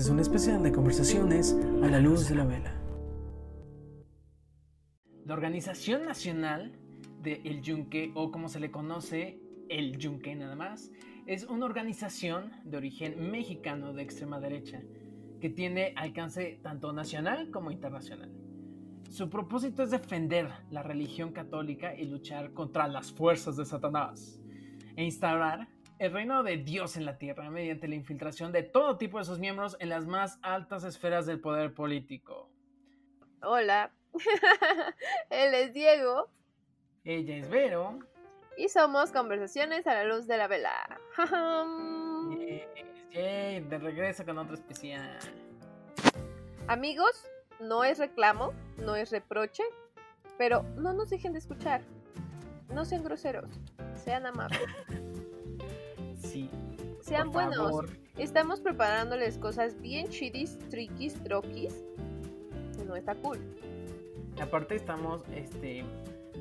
Es un especial de conversaciones a la luz de la vela. La Organización Nacional de El Yunque, o como se le conoce, El Yunque nada más, es una organización de origen mexicano de extrema derecha que tiene alcance tanto nacional como internacional. Su propósito es defender la religión católica y luchar contra las fuerzas de Satanás e instaurar el reino de Dios en la tierra mediante la infiltración de todo tipo de sus miembros en las más altas esferas del poder político. Hola, él es Diego. Ella es Vero. Y somos Conversaciones a la Luz de la Vela. De regreso con otro especial. Amigos, no es reclamo, no es reproche, pero no nos dejen de escuchar. No sean groseros, sean amables. Sean buenos. Estamos preparándoles cosas bien chidis, triquis, troquis. No está cool. Aparte estamos este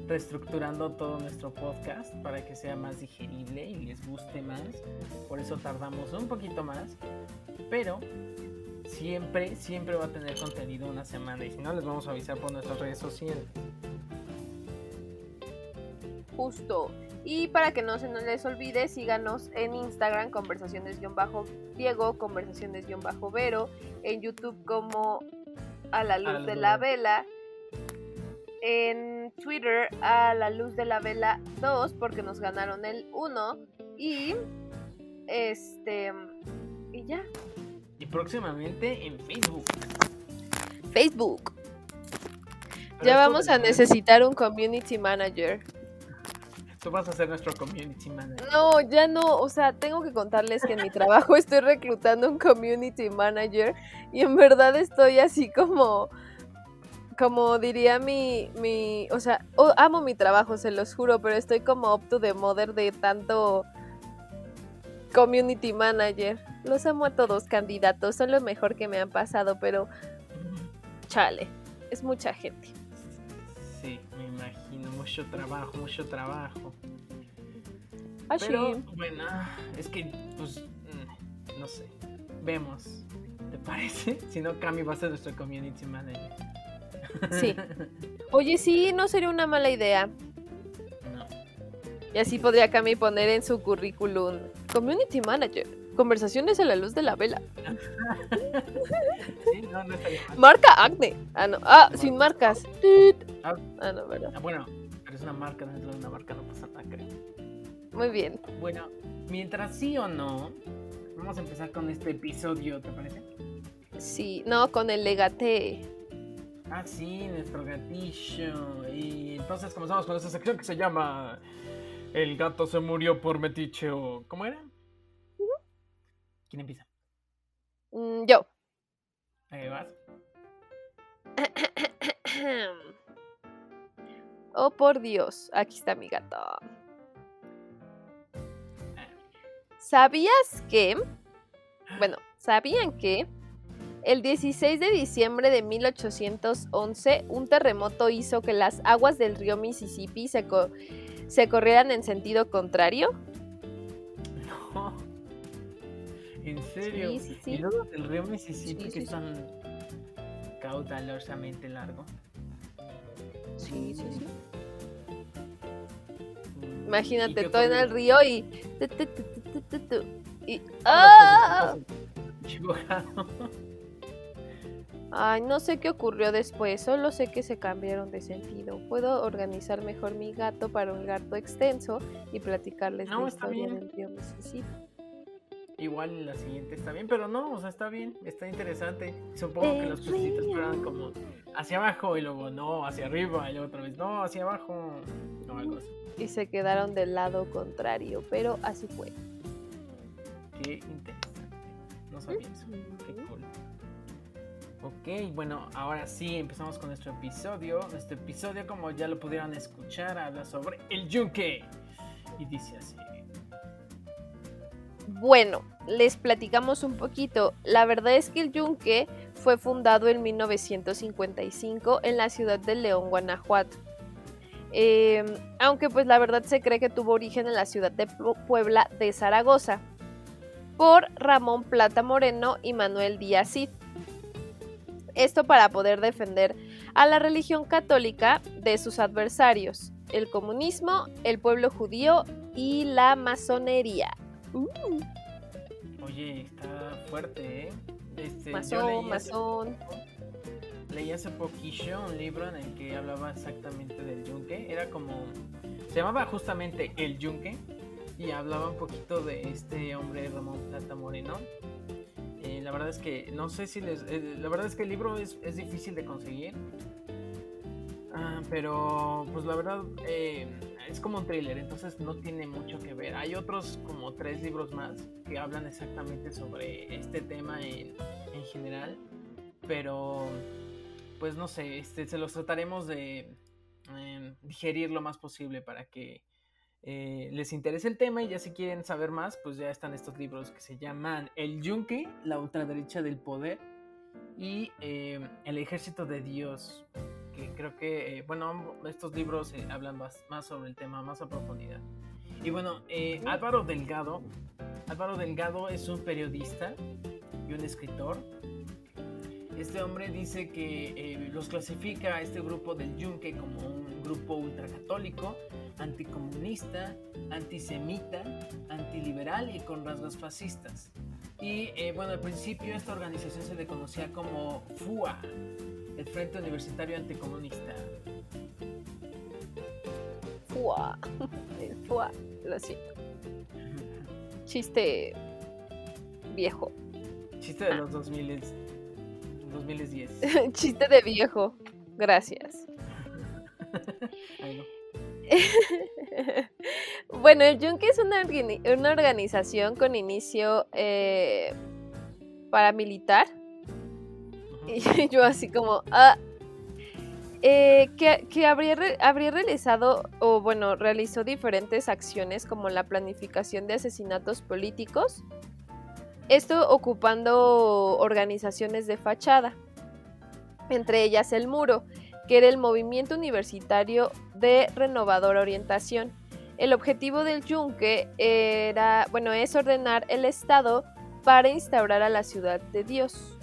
reestructurando todo nuestro podcast para que sea más digerible y les guste más. Por eso tardamos un poquito más. Pero siempre, siempre va a tener contenido una semana. Y si no, les vamos a avisar por nuestras redes sociales. Justo. Y para que no se nos les olvide, síganos en Instagram, conversaciones-diego, conversaciones-vero, en YouTube como a la luz de la vela en Twitter a la luz de la vela 2 porque nos ganaron el 1 y este y ya. Y próximamente en Facebook. Facebook. ya vamos a necesitar un community manager. Tú vas a ser nuestro community manager. No, ya no. O sea, tengo que contarles que en mi trabajo estoy reclutando un community manager y en verdad estoy así como como diría mi, mi o sea, amo mi trabajo, se los juro, pero estoy como up to the mother de tanto community manager. Los amo a todos candidatos, son lo mejor que me han pasado, pero chale, es mucha gente. Imagino, mucho trabajo, mucho trabajo. Ah, pero, bueno, es que, pues, mm, no sé, vemos, ¿te parece? Si no, Cami va a ser nuestro community manager. Sí. Oye, sí, no sería una mala idea. No. Y así podría Cami poner en su currículum Community Manager. Conversaciones a la luz de la vela. sí, no, no estaría Marca Acne. Ah, no. Ah, sin marcas. Ah, ah, no, ¿verdad? Ah, bueno, pero es una marca, no es una marca, no pasa nada, creo. Muy bien. Bueno, mientras sí o no, vamos a empezar con este episodio, ¿te parece? Sí, no, con el legate. Ah, sí, nuestro gatillo. Y entonces comenzamos con esta sección que se llama El gato se murió por metiche o... ¿Cómo era? ¿Quién empieza? Mm, yo. Ahí vas. oh, por Dios. Aquí está mi gato. ¿Sabías que... Bueno, ¿sabían que el 16 de diciembre de 1811, un terremoto hizo que las aguas del río Mississippi se, se corrieran en sentido contrario. No. ¿En serio? Sí, sí, sí. ¿Y luego del río Mississippi que es tan caudalosamente largo? Sí, sí, sí. Imagínate, todo en el río y... y ¡Ah! Ay, no sé qué ocurrió después, solo sé que se cambiaron de sentido. Puedo organizar mejor mi gato para un gato extenso y platicarles la historia del río Mississippi. Igual la siguiente está bien, pero no, o sea, está bien, está interesante. Supongo que los pececitos fueron como hacia abajo y luego no, hacia arriba y luego otra vez no, hacia abajo, no, algo así. Y se quedaron del lado contrario, pero así fue. Qué interesante. No sabía eso. Qué cool. Ok, bueno, ahora sí empezamos con nuestro episodio. Nuestro episodio, como ya lo pudieron escuchar, habla sobre el yunque. Y dice así. Bueno, les platicamos un poquito. La verdad es que el yunque fue fundado en 1955 en la ciudad de León, Guanajuato. Em, aunque pues la verdad se cree que tuvo origen en la ciudad de Puebla de Zaragoza. por Ramón Plata Moreno y Manuel Díaz Cid. Esto para poder defender a la religión católica de sus adversarios, el comunismo, el pueblo judío y la masonería. Uh. Oye, está fuerte, ¿eh? Este, masón, masón. Leí hace poquillo un libro en el que hablaba exactamente del yunque. Era como. Se llamaba justamente El Yunque. Y hablaba un poquito de este hombre Ramón Plata Moreno. Eh, la verdad es que no sé si les. Eh, la verdad es que el libro es, es difícil de conseguir. Ah, pero pues la verdad eh, es como un thriller, entonces no tiene mucho que ver. Hay otros como tres libros más que hablan exactamente sobre este tema en, en general, pero pues no sé, este, se los trataremos de em, digerir lo más posible para que eh, les interese el tema y ya si quieren saber más, pues ya están estos libros que se llaman El Yunque, la ultraderecha del poder y em, El ejército de Dios, creo que, eh, bueno, estos libros eh, hablan más, más, sobre el tema, más a profundidad. Y bueno, Álvaro Delgado, Álvaro Delgado es un periodista y un escritor este hombre dice que eh, los clasifica a este grupo del Yunque como un grupo ultracatólico, anticomunista, antisemita, antiliberal y con rasgos fascistas. Y eh, bueno, al principio esta organización se le conocía como FUA, el Frente Universitario Anticomunista. FUA, FUA, lo siento. Chiste viejo. Chiste de los 2000 2010. Chiste de viejo. Gracias. bueno, el Yunque es una, una organización con inicio eh, paramilitar. Y yo así como, ah, eh, que, que habría, habría, realizado, o bueno, realizó diferentes acciones como la planificación de asesinatos políticos, esto ocupando organizaciones de fachada, entre ellas el Muro, que era el movimiento universitario de renovadora orientación. El objetivo del Yunque era, bueno, es ordenar el Estado para instaurar a la ciudad de Dios.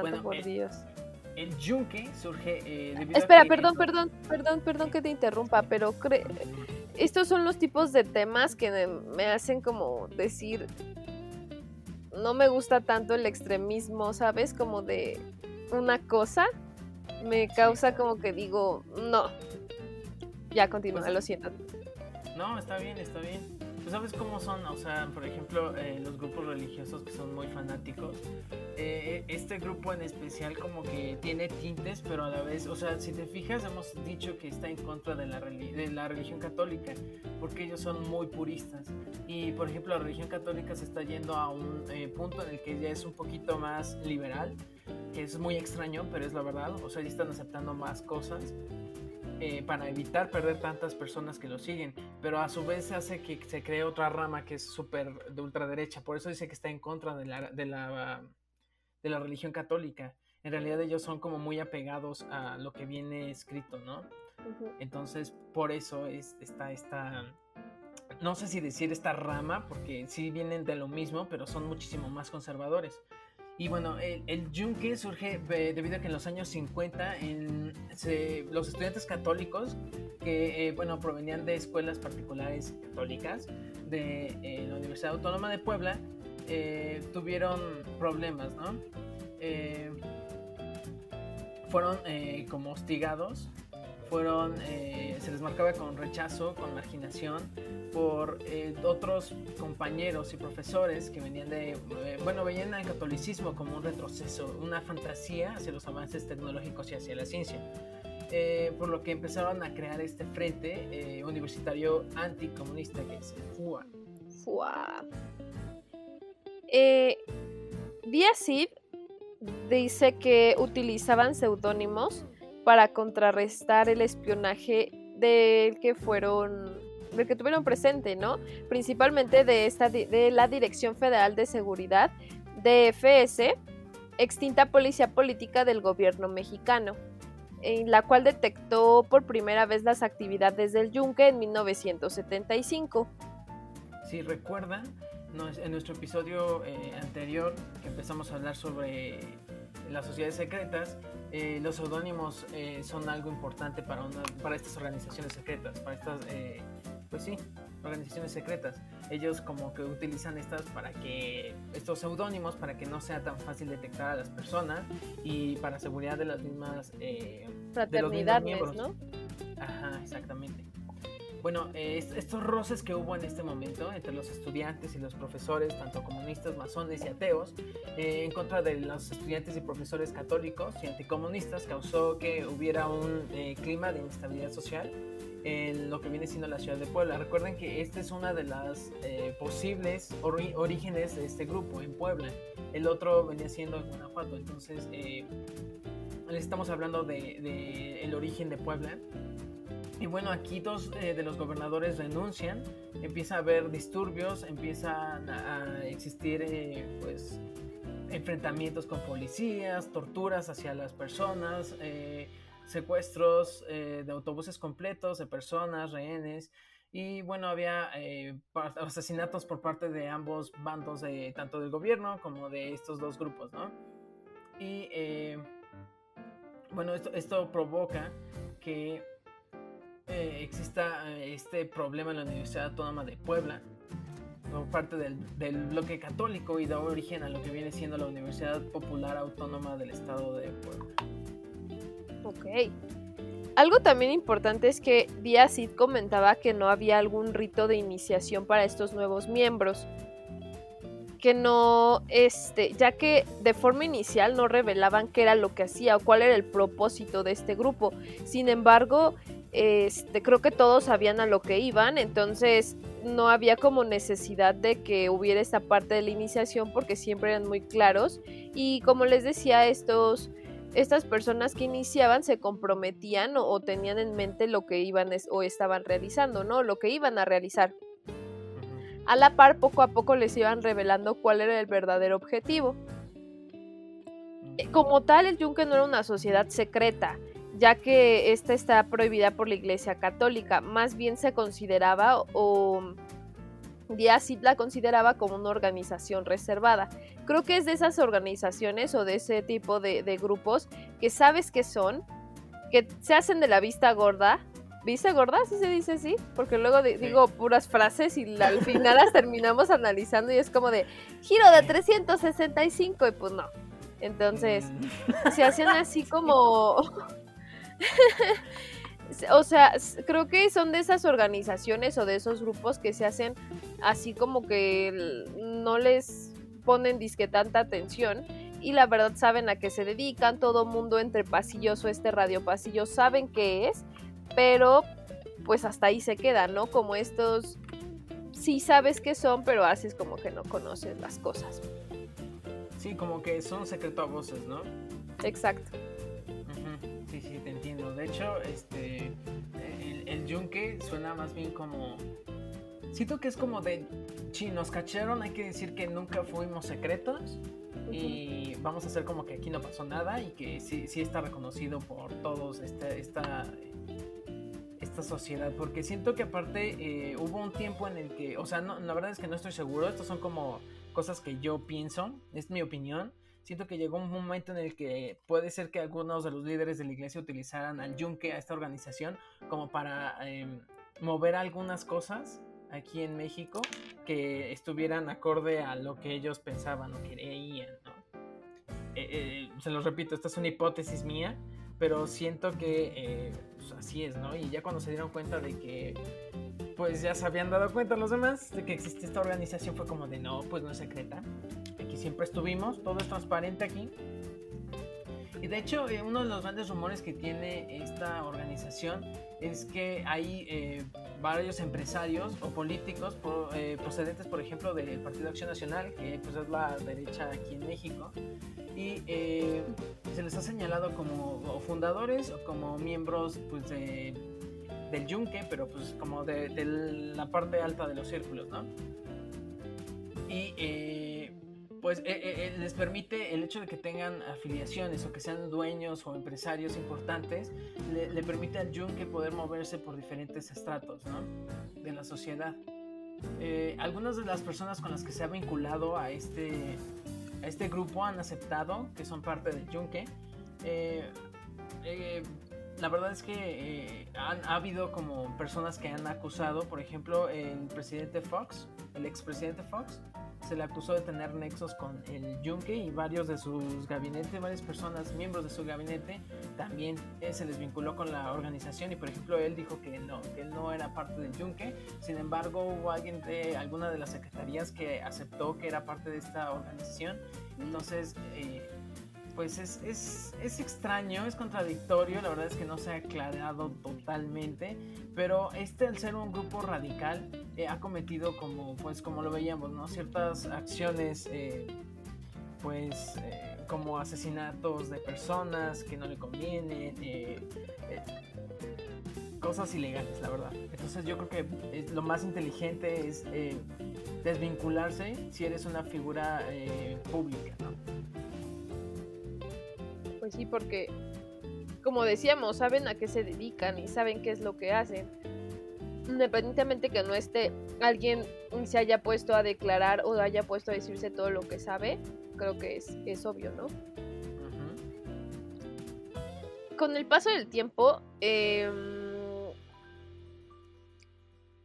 Por el, Dios. El Yunque surge eh, Espera, perdón, perdón, perdón, perdón que te interrumpa, pero creo estos son los tipos de temas que me hacen como decir, no me gusta tanto el extremismo, ¿sabes? Como de una cosa, me causa como que digo, no. Ya continúa, pues lo siento. No, está bien, está bien. Pues sabes cómo son, o sea, por ejemplo, eh, los grupos religiosos que son muy fanáticos. Eh, este grupo en especial como que tiene tintes, pero a la vez, o sea, si te fijas, hemos dicho que está en contra de la, de la religión católica, porque ellos son muy puristas. Y, por ejemplo, la religión católica se está yendo a un eh, punto en el que ya es un poquito más liberal, que es muy extraño, pero es la verdad. O sea, ya están aceptando más cosas. Eh, para evitar perder tantas personas que lo siguen, pero a su vez hace que se cree otra rama que es súper de ultraderecha, por eso dice que está en contra de la, de la, de la religión católica. En realidad ellos son como muy apegados a lo que viene escrito, ¿no? Entonces, por eso es, está esta, no sé si decir esta rama, porque sí vienen de lo mismo, pero son muchísimo más conservadores. Y bueno, el, yunque surge debido a que en los años 50 en, los estudiantes católicos que eh, bueno, provenían de escuelas particulares católicas de eh, la Universidad Autónoma de Puebla eh, tuvieron problemas, ¿no? fueron como hostigados fueron, eh, se les marcaba con rechazo, con marginación por eh, otros compañeros y profesores que venían de, eh, bueno, veían al catolicismo como un retroceso, una fantasía hacia los avances tecnológicos y hacia la ciencia. por lo que empezaron a crear este frente universitario anticomunista que es el FUA. FUA. Eh, dice que utilizaban seudónimos para contrarrestar el espionaje del que fueron del que tuvieron presente, ¿no? Principalmente de esta de la Dirección Federal de Seguridad DFS, extinta policía política del gobierno mexicano, en la cual detectó por primera vez las actividades del Yunque en 1975. Si recuerdan, en nuestro episodio eh, anterior que empezamos a hablar sobre las sociedades secretas, eh, los seudónimos eh, son algo importante para, para estas organizaciones secretas, para estas, pues sí, organizaciones secretas. Ellos como que utilizan estas para que, estos seudónimos, para que no sea tan fácil detectar a las personas y para seguridad de las mismas... Fraternidades, ¿no? Ajá, exactamente. Bueno, estos roces que hubo en este momento entre los estudiantes y los profesores, tanto comunistas, masones y ateos, eh, en contra de los estudiantes y profesores católicos y anticomunistas, causó que hubiera un eh, clima de inestabilidad social en lo que viene siendo la ciudad de Puebla. Recuerden que esta es una de las eh, posibles orígenes de este grupo en Puebla. El otro venía siendo en Guanajuato. Entonces, les estamos hablando del de, el origen de Puebla. Y bueno, aquí dos eh, de los gobernadores renuncian, empieza a haber disturbios, empiezan a, existir eh, pues enfrentamientos con policías, torturas hacia las personas, eh, secuestros de autobuses completos de personas, rehenes. Y bueno, había asesinatos por parte de ambos bandos, tanto del gobierno como de estos dos grupos, ¿no? Y bueno, esto, esto provoca que eh, exista eh, este problema en la Universidad Autónoma de Puebla por parte del, bloque católico y da origen a lo que viene siendo la Universidad Popular Autónoma del Estado de Puebla. Ok. Algo también importante es que Díaz comentaba que no había algún rito de iniciación para estos nuevos miembros. Que no, este, ya que de forma inicial no revelaban qué era lo que hacía o cuál era el propósito de este grupo. Sin embargo, este, creo que todos sabían a lo que iban, entonces no había como necesidad de que hubiera esta parte de la iniciación porque siempre eran muy claros y como les decía, estos, estas personas que iniciaban se comprometían o, tenían en mente lo que iban o estaban realizando, ¿no? Lo que iban a realizar. A la par, poco a poco les iban revelando cuál era el verdadero objetivo. Eh, como tal, el Yunque no era una sociedad secreta, ya que esta está prohibida por la Iglesia Católica. Más bien se consideraba o Díaz la consideraba como una organización reservada. Creo que es de esas organizaciones o de ese tipo de, grupos que sabes que son, que se hacen de la vista gorda. ¿Vista gorda? ¿Sí se dice así? Porque luego digo puras frases y al final las terminamos analizando y es como de giro de 365 y pues no. Entonces, mm. se hacen así como o sea, creo que son de esas organizaciones o de esos grupos que se hacen así como que no les ponen disque tanta atención y la verdad saben a qué se dedican, todo mundo entre pasillos o este radio pasillo saben qué es, pero pues hasta ahí se queda, ¿no? Como estos sí sabes qué son, pero haces como que no conoces las cosas. Sí, como que son secreto a voces, ¿no? Exacto. Sí, sí, te. De hecho, este, el, yunque suena más bien como... Siento que es como de, si nos cacharon, hay que decir que nunca fuimos secretos y vamos a hacer como que aquí no pasó nada y que sí, sí está reconocido por todos este, esta, esta sociedad. Porque siento que aparte eh, hubo un tiempo en el que, o sea, no, la verdad es que no estoy seguro, estos son como cosas que yo pienso, es mi opinión siento que llegó un momento en el que puede ser que algunos de los líderes de la iglesia utilizaran al yunque, a esta organización, como para em, mover algunas cosas aquí en México que estuvieran acorde a lo que ellos pensaban o creían, eh, eh, se los repito, esta es una hipótesis mía, pero siento que eh, pues, así es, ¿no? Y ya cuando se dieron cuenta de que pues ya se habían dado cuenta los demás de que existe esta organización fue como de no, pues no es secreta, siempre estuvimos, todo es transparente aquí. Y de hecho, eh, uno de los grandes rumores que tiene esta organización es que hay eh, varios empresarios o políticos eh, procedentes, por ejemplo, del Partido Acción Nacional, que pues, es la derecha aquí en México, y se les ha señalado como fundadores o como miembros pues, del Yunque, pero pues como de, de, la parte alta de los círculos, ¿no? Y pues eh, eh, eh, les permite el hecho de que tengan afiliaciones o que sean dueños o empresarios importantes, le, permite al yunque poder moverse por diferentes estratos ¿no? de la sociedad. Eh, algunas de las personas con las que se ha vinculado a este, a este grupo han aceptado que son parte del yunque. Eh, eh, la verdad es que han, ha habido como personas que han acusado, por ejemplo, el presidente Fox, el expresidente Fox, se le acusó de tener nexos con el Yunque y varios de sus gabinetes, varias personas, miembros de su gabinete, también eh, se les vinculó con la organización y por ejemplo él dijo que no, que él no era parte del Yunque, sin embargo hubo alguien de alguna de las secretarías que aceptó que era parte de esta organización, entonces... Eh, pues es, es, es, extraño, es contradictorio, la verdad es que no se ha aclarado totalmente, pero este al ser un grupo radical eh, ha cometido como, pues como lo veíamos, ¿no? Ciertas acciones, eh, pues eh, como asesinatos de personas que no le convienen, cosas ilegales, la verdad. Entonces yo creo que lo más inteligente es desvincularse si eres una figura pública, ¿no? Sí, porque como decíamos, saben a qué se dedican y saben qué es lo que hacen. Independientemente que no esté alguien se haya puesto a declarar o haya puesto a decirse todo lo que sabe, creo que es, obvio, ¿no? Con el paso del tiempo, em,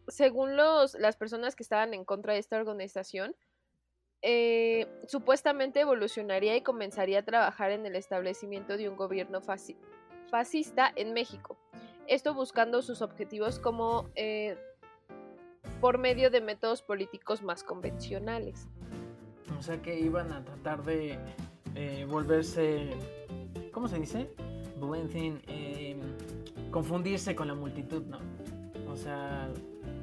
según los, las personas que estaban en contra de esta organización, eh, supuestamente evolucionaría y comenzaría a trabajar en el establecimiento de un gobierno fascista en México. Esto buscando sus objetivos como eh, por medio de métodos políticos más convencionales. O sea que iban a tratar de eh, volverse, ¿cómo se dice? Blending, confundirse con la multitud, ¿no? O sea,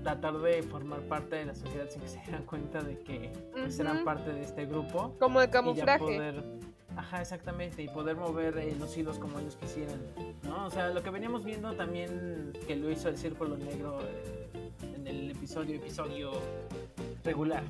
tratar de formar parte de la sociedad sin que se den cuenta de que pues, eran parte de este grupo. Como de camuflaje. ajá, exactamente, y poder mover eh, los hilos como ellos quisieran, ¿no? O sea, lo que veníamos viendo también que lo hizo el Círculo Negro eh, en el episodio, episodio regular.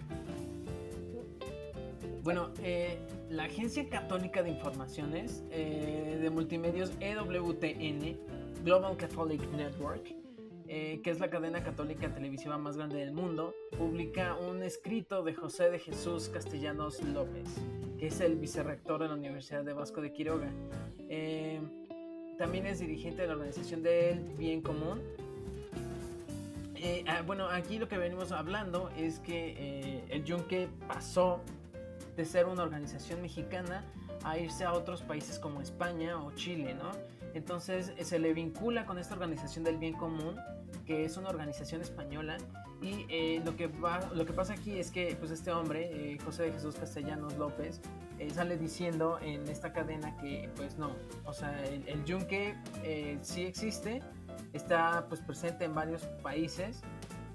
Bueno, eh, la Agencia Católica de Informaciones de Multimedios EWTN, Global Catholic Network, eh, que es la cadena católica televisiva más grande del mundo, publica un escrito de José de Jesús Castellanos López, que es el vicerrector de la Universidad de Vasco de Quiroga. Eh, también es dirigente de la organización del Bien Común. Eh, ah, bueno, aquí lo que venimos hablando es que el Yunque pasó de ser una organización mexicana a irse a otros países como España o Chile, ¿no? Entonces se le vincula con esta organización del bien común, que es una organización española. Y eh, lo, que lo que pasa aquí es que pues este hombre, eh, José de Jesús Castellanos López, eh, sale diciendo en esta cadena que pues no, o sea, el, yunque sí existe, está pues presente en varios países,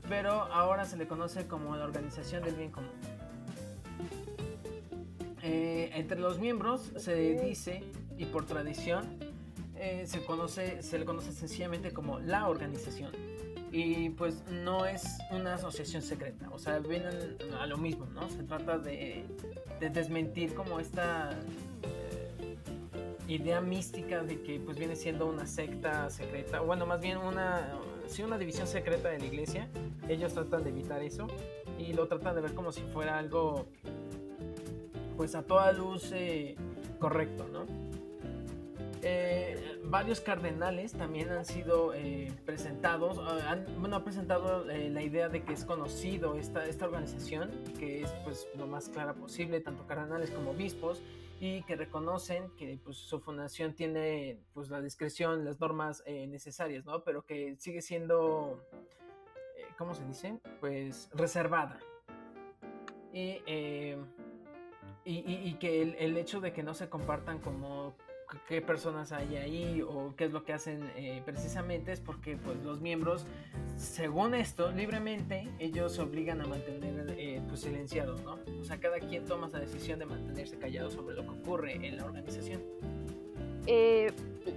pero ahora se le conoce como la organización del bien común. entre los miembros se dice, y por tradición, eh, se, conoce, se le conoce sencillamente como la organización. Y pues no es una asociación secreta, o sea, vienen a lo mismo, ¿no? Se trata de, desmentir como esta eh, idea mística de que pues viene siendo una secta secreta, bueno, más bien una, sí, una división secreta de la iglesia. Ellos tratan de evitar eso y lo tratan de ver como si fuera algo pues a toda luz eh, correcto, ¿no? Eh, varios cardenales también han sido eh, presentados, eh, han, bueno, presentado la idea de que es conocido esta, esta organización, que es pues lo más clara posible, tanto cardenales como obispos, y que reconocen que pues, su fundación tiene pues la discreción, las normas necesarias, ¿no? Pero que sigue siendo, ¿cómo se dice? Pues reservada. Y, y, que el, el hecho de que no se compartan como qué personas hay ahí o qué es lo que hacen eh, precisamente es porque pues los miembros según esto libremente ellos se obligan a mantener eh, pues silenciados no o sea cada quien toma esa decisión de mantenerse callado sobre lo que ocurre en la organización. Eh,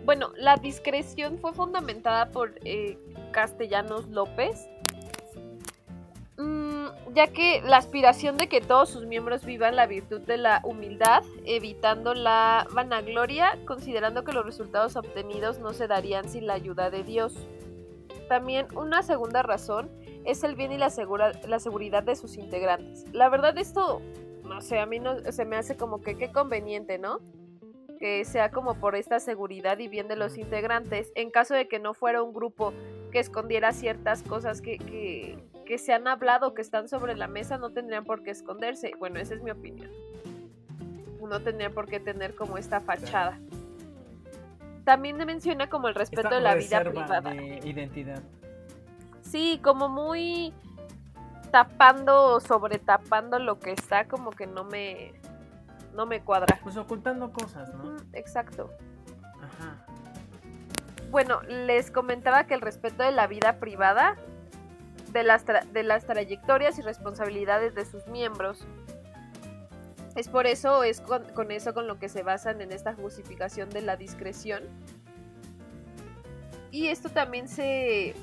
bueno la discreción fue fundamentada por Castellanos López ya que la aspiración de que todos sus miembros vivan la virtud de la humildad, evitando la vanagloria, considerando que los resultados obtenidos no se darían sin la ayuda de Dios. También una segunda razón es el bien y la, la seguridad de sus integrantes. La verdad esto, no sé, a mí no, se me hace como que qué conveniente, ¿no? Que sea como por esta seguridad y bien de los integrantes, en caso de que no fuera un grupo que escondiera ciertas cosas que, que se han hablado, que están sobre la mesa, no tendrían por qué esconderse. Bueno, esa es mi opinión. No tendría por qué tener como esta fachada. También menciona como el respeto de la vida privada. De identidad. Sí, como muy tapando o sobretapando lo que está, como que no me no me cuadra. Pues ocultando cosas, ¿no? exacto. Ajá. Bueno, les comentaba que el respeto de la vida privada, de las, de las trayectorias y responsabilidades de sus miembros. Es por eso, es con, con eso con lo que se basan en esta justificación de la discreción. Y esto también se,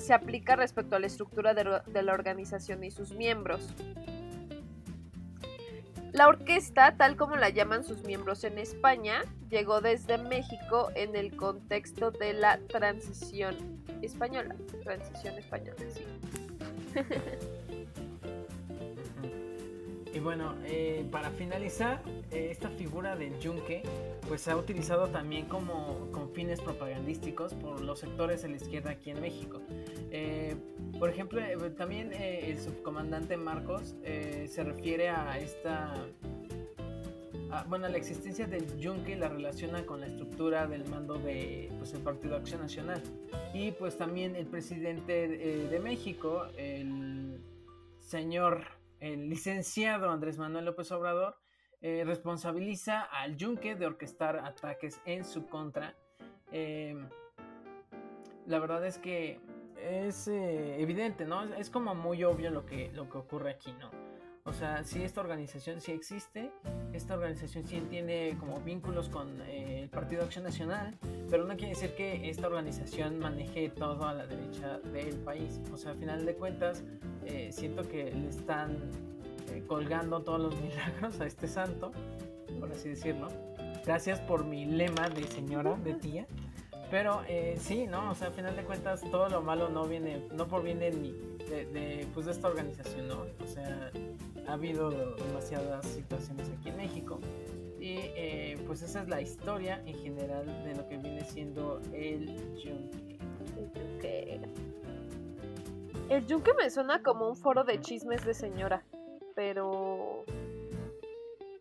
se aplica respecto a la estructura de, la organización y sus miembros. La orquesta, tal como la llaman sus miembros en España, llegó desde México en el contexto de la transición española. Transición española, sí. Y bueno, eh, para finalizar, eh, esta figura del yunque pues se ha utilizado también como con fines propagandísticos por los sectores de la izquierda aquí en México. Eh, por ejemplo, también el subcomandante Marcos se refiere a esta... bueno, la existencia del yunque la relaciona con la estructura del mando de pues, el Partido Acción Nacional. Y pues también el presidente de México, el señor el licenciado Andrés Manuel López Obrador eh, responsabiliza al yunque de orquestar ataques en su contra. Eh, la verdad es que es eh, evidente, ¿no? Es como muy obvio lo que, lo que ocurre aquí, ¿no? O sea, si esta organización sí existe, esta organización sí tiene como vínculos con el Partido Acción Nacional, pero no quiere decir que esta organización maneje todo a la derecha del país. O sea, a final de cuentas, eh, siento que le están eh, colgando todos los milagros a este santo, por así decirlo. Gracias por mi lema de señora, de tía. Pero eh, sí, ¿no? O sea, a final de cuentas, todo lo malo no viene, no proviene ni de, pues, de esta organización, ¿no? O sea, ha habido demasiadas situaciones aquí en México. Y pues esa es la historia en general de lo que viene siendo el yunque. El yunque me suena como un foro de chismes de señora, pero...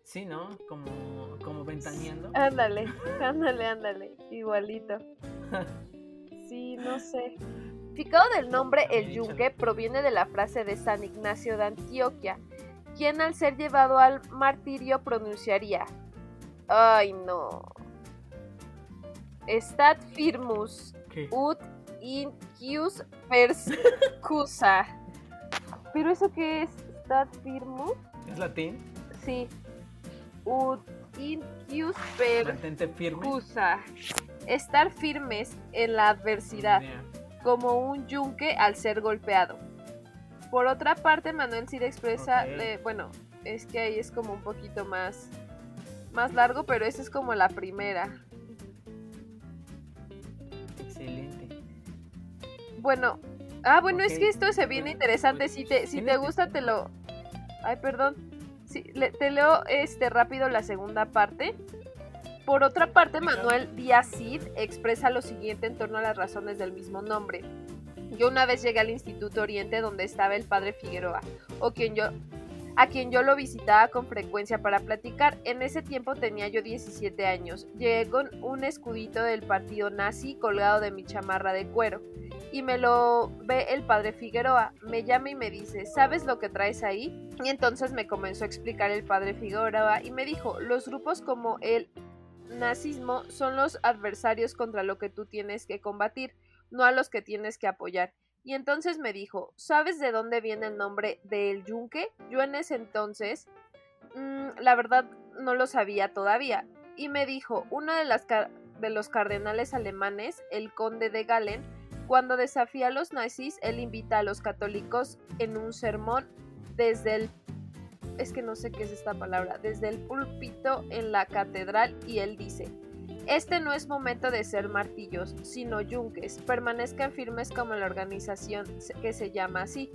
Sí, ¿no? Como, como ventaneando. Ándale, ándale, ándale, igualito. Sí, no sé. Ficado del nombre El Yunque proviene de la frase de San Ignacio de Antioquia, quien al ser llevado al martirio pronunciaría, ay no, Stat firmus ut Inquius perscusa. ¿Pero eso qué es? ¿Stat firmus? ¿Es latín? Sí. Ut inquius perscusa. Estar firmes en la adversidad, como un yunque al ser golpeado. Por otra parte, Manuel Cid expresa, bueno, es que ahí es como un poquito más, más largo, pero esa es como la primera. Bueno, ah, bueno, es que esto se viene interesante. Si te, si te gusta, te lo. Ay, perdón. Sí, te leo este rápido la segunda parte. Por otra parte, Manuel Díaz Cid expresa lo siguiente en torno a las razones del mismo nombre. Yo una vez llegué al Instituto Oriente donde estaba el padre Figueroa, a quien yo lo visitaba con frecuencia para platicar. En ese tiempo tenía yo 17 años. Llegué con un escudito del partido nazi colgado de mi chamarra de cuero y me lo ve el padre Figueroa. Me llama y me dice, ¿sabes lo que traes ahí? Y entonces me comenzó a explicar el padre Figueroa y me dijo, los grupos como el nazismo son los adversarios contra lo que tú tienes que combatir, no a los que tienes que apoyar. Y entonces me dijo, ¿sabes de dónde viene el nombre del yunque? Yo en ese entonces, mm, la verdad, no lo sabía todavía. Y me dijo, uno de, las de los cardenales alemanes, el conde de Galen, cuando desafía a los nazis, él invita a los católicos en un sermón desde el es que no sé qué es esta palabra, desde el púlpito en la catedral y él dice, Este no es momento de ser martillos, sino yunques. Permanezcan firmes como la organización que se llama así.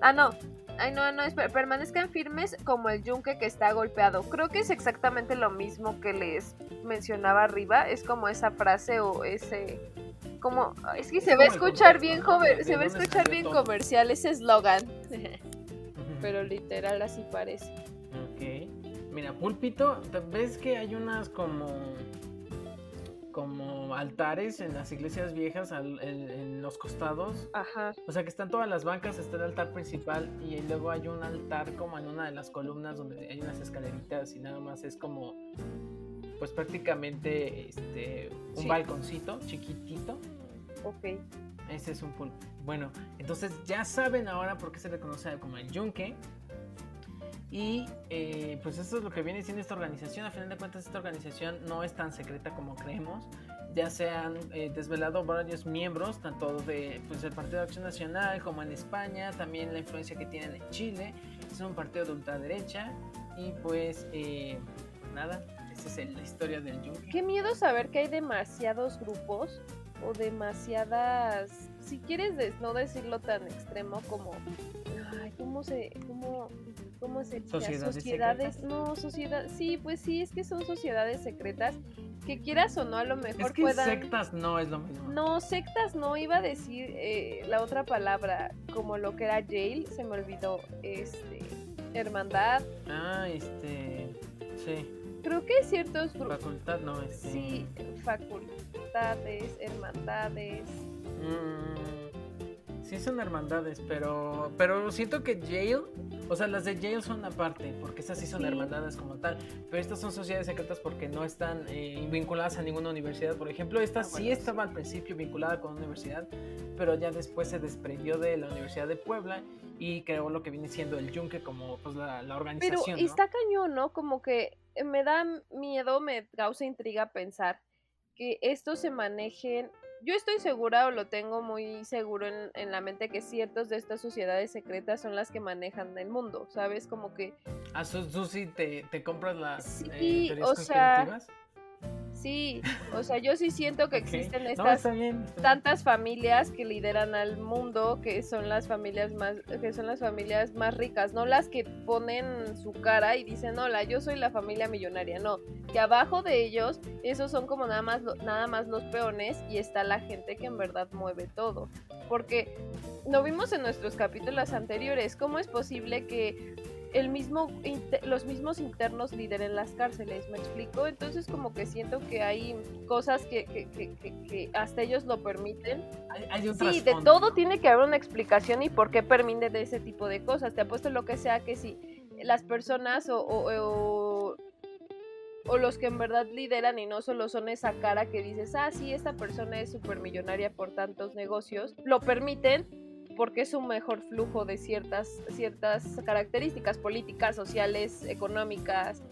Ah, no. Ay, no, no, permanezcan firmes como el yunque que está golpeado. Creo que es exactamente lo mismo que les mencionaba arriba. Es como esa frase o ese como es que se va a escuchar bien joven, se va a escuchar bien comercial ese eslogan. Pero literal así parece. Ok. Mira, púlpito, ¿ves que hay unas como como altares en las iglesias viejas en, los costados. Ajá. O sea que están todas las bancas, está el altar principal y luego hay un altar como en una de las columnas donde hay unas escaleritas y nada más es como pues prácticamente este un balconcito chiquitito. Ok. Ese es un púlpito. Bueno, entonces ya saben ahora por qué se le conoce como el yunque. Y eh, pues eso es lo que viene siendo esta organización. A final de cuentas, esta organización no es tan secreta como creemos. Ya se han eh, desvelado varios miembros, tanto de, pues, del Partido de Acción Nacional como en España, también la influencia que tienen en Chile. Es un partido de ultraderecha. Y pues eh, nada, esa es la historia del Yunque. Qué miedo saber que hay demasiados grupos o demasiadas, si quieres no decirlo tan extremo como, ay, ¿cómo se, cómo, cómo se sociedades, sociedades no, sociedad, sí, pues sí, es que son sociedades secretas que quieras o no, a lo mejor es que puedan... sectas no es lo mismo. No, sectas no, iba a decir eh, la otra palabra, como lo que era jail, se me olvidó, este, hermandad. Ah, este, sí. Creo que ciertos grupos... Facultad, no, este... Sí, facultades, hermandades. Mm, sí son hermandades, pero pero siento que Jail, o sea, las de Jail son aparte, porque esas sí son hermandades como tal, pero estas son sociedades secretas porque no están eh, vinculadas a ninguna universidad. Por ejemplo, esta ah, sí estaba al principio vinculada con una universidad, pero ya después se desprendió de la Universidad de Puebla y creó lo que viene siendo el Yunque como pues la, organización. Pero está cañón, ¿no? Como que me da miedo, me causa intriga pensar que estos se manejen. Yo estoy segura o lo tengo muy seguro en, la mente que ciertos de estas sociedades secretas son las que manejan el mundo, ¿sabes? Como que... ¿A Susi te, te compras las sí, eh, o sea, Sí, o sea, yo sí siento que existen estas tantas familias que lideran al mundo, que son las familias más, que son las familias más ricas, no las que ponen su cara y dicen, hola, yo soy la familia millonaria, no, que abajo de ellos, esos son como nada más, nada más los peones y está la gente que en verdad mueve todo. Porque lo vimos en nuestros capítulos anteriores, ¿cómo es posible que el mismo los mismos internos lideren las cárceles, ¿me explico? Entonces como que siento que hay cosas que, que, que, hasta ellos lo permiten. Hay, sí, de todo tiene que haber una explicación y por qué permiten ese tipo de cosas. Te apuesto lo que sea que si las personas o, o, o, los que en verdad lideran y no solo son esa cara que dices, ah, sí, esta persona es súper millonaria por tantos negocios, lo permiten porque es un mejor flujo de ciertas, ciertas características políticas, sociales, económicas,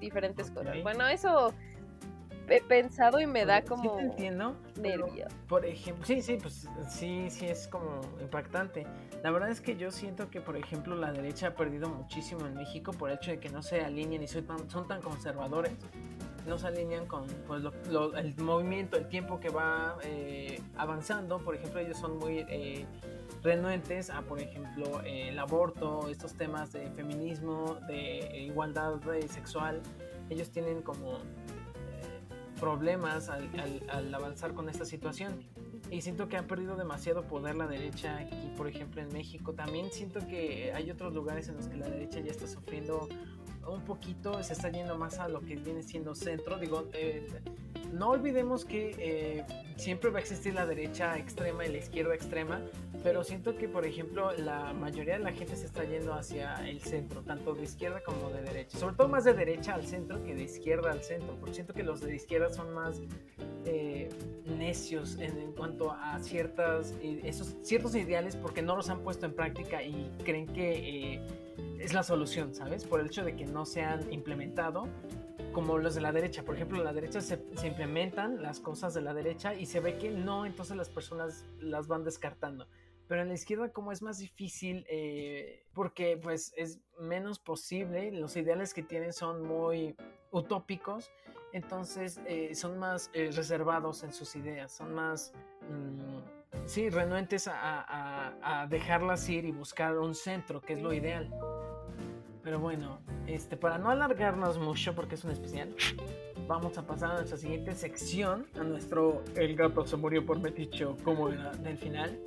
diferentes cosas. Bueno, eso he pensado y me da como sí entiendo, nervio. Por ejemplo, sí, sí, pues sí, sí es como impactante. La verdad es que yo siento que, por ejemplo, la derecha ha perdido muchísimo en México por el hecho de que no se alinean y son tan, son tan conservadores. No se alinean con pues, el movimiento, el tiempo que va eh, avanzando. Por ejemplo, ellos son muy eh, renuentes a, por ejemplo, el aborto, estos temas de feminismo, de igualdad sexual. Ellos tienen como eh, problemas al, avanzar con esta situación. Y siento que han perdido demasiado poder la derecha aquí, por ejemplo, en México. También siento que hay otros lugares en los que la derecha ya está sufriendo un poquito, se está yendo más a lo que viene siendo centro. Digo, eh, no olvidemos que eh, siempre va a existir la derecha extrema y la izquierda extrema, pero siento que, por ejemplo, la mayoría de la gente se está yendo hacia el centro, tanto de izquierda como de derecha. Sobre todo más de derecha al centro que de izquierda al centro, porque siento que los de izquierda son más eh, necios en, cuanto a ciertas, esos, ciertos ideales porque no los han puesto en práctica y creen que eh, es la solución, ¿sabes? Por el hecho de que no se han implementado como los de la derecha. Por ejemplo, en la derecha se, implementan las cosas de la derecha y se ve que no, entonces las personas las van descartando. Pero en la izquierda como es más difícil eh, porque pues es menos posible, los ideales que tienen son muy utópicos entonces eh, son más eh, reservados en sus ideas, son más, mm, sí, renuentes a, a, a, dejarlas ir y buscar un centro, que es lo ideal. Pero bueno, este, para no alargarnos mucho, porque es un especial, vamos a pasar a nuestra siguiente sección, a nuestro El gato se murió por meticho, como era del final.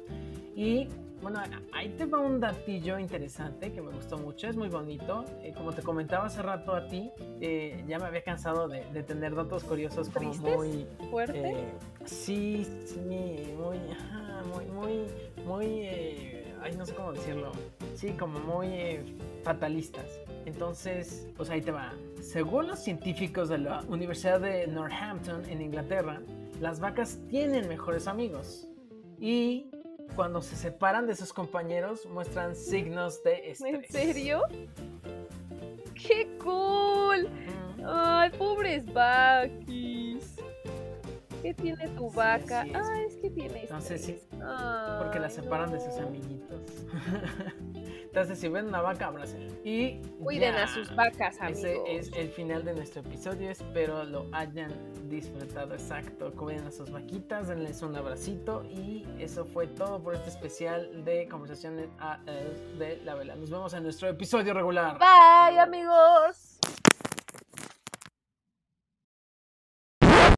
Y bueno, ahí te va un datillo interesante que me gustó mucho, es muy bonito. Eh, como te comentaba hace rato a ti, eh, ya me había cansado de, de tener datos curiosos como ¿Tristes? muy... ¿Fuerte? eh, sí, sí, muy, ajá, muy, muy, muy, eh, ay, no sé cómo decirlo. Sí, como muy eh, fatalistas. Entonces, pues ahí te va. Según los científicos de la Universidad de Northampton en Inglaterra, las vacas tienen mejores amigos. Y cuando se separan de sus compañeros, muestran signos de estrés. ¿En serio? ¡Qué cool! Ay, pobres vaquis. ¿Qué tiene tu Sí, vaca? así es. Ah, es que tiene Entonces, sí, estrés. porque la separan de sus no. amiguitos. Entonces, si ven una vaca, abracen. Y Cuiden ya. a sus vacas, amigos. Ese es el final de nuestro episodio. Espero lo hayan disfrutado. Exacto. Cuiden a sus vaquitas, denles un abracito. Y eso fue todo por este especial de conversaciones AL de la vela. Nos vemos en nuestro episodio regular. Bye, amigos.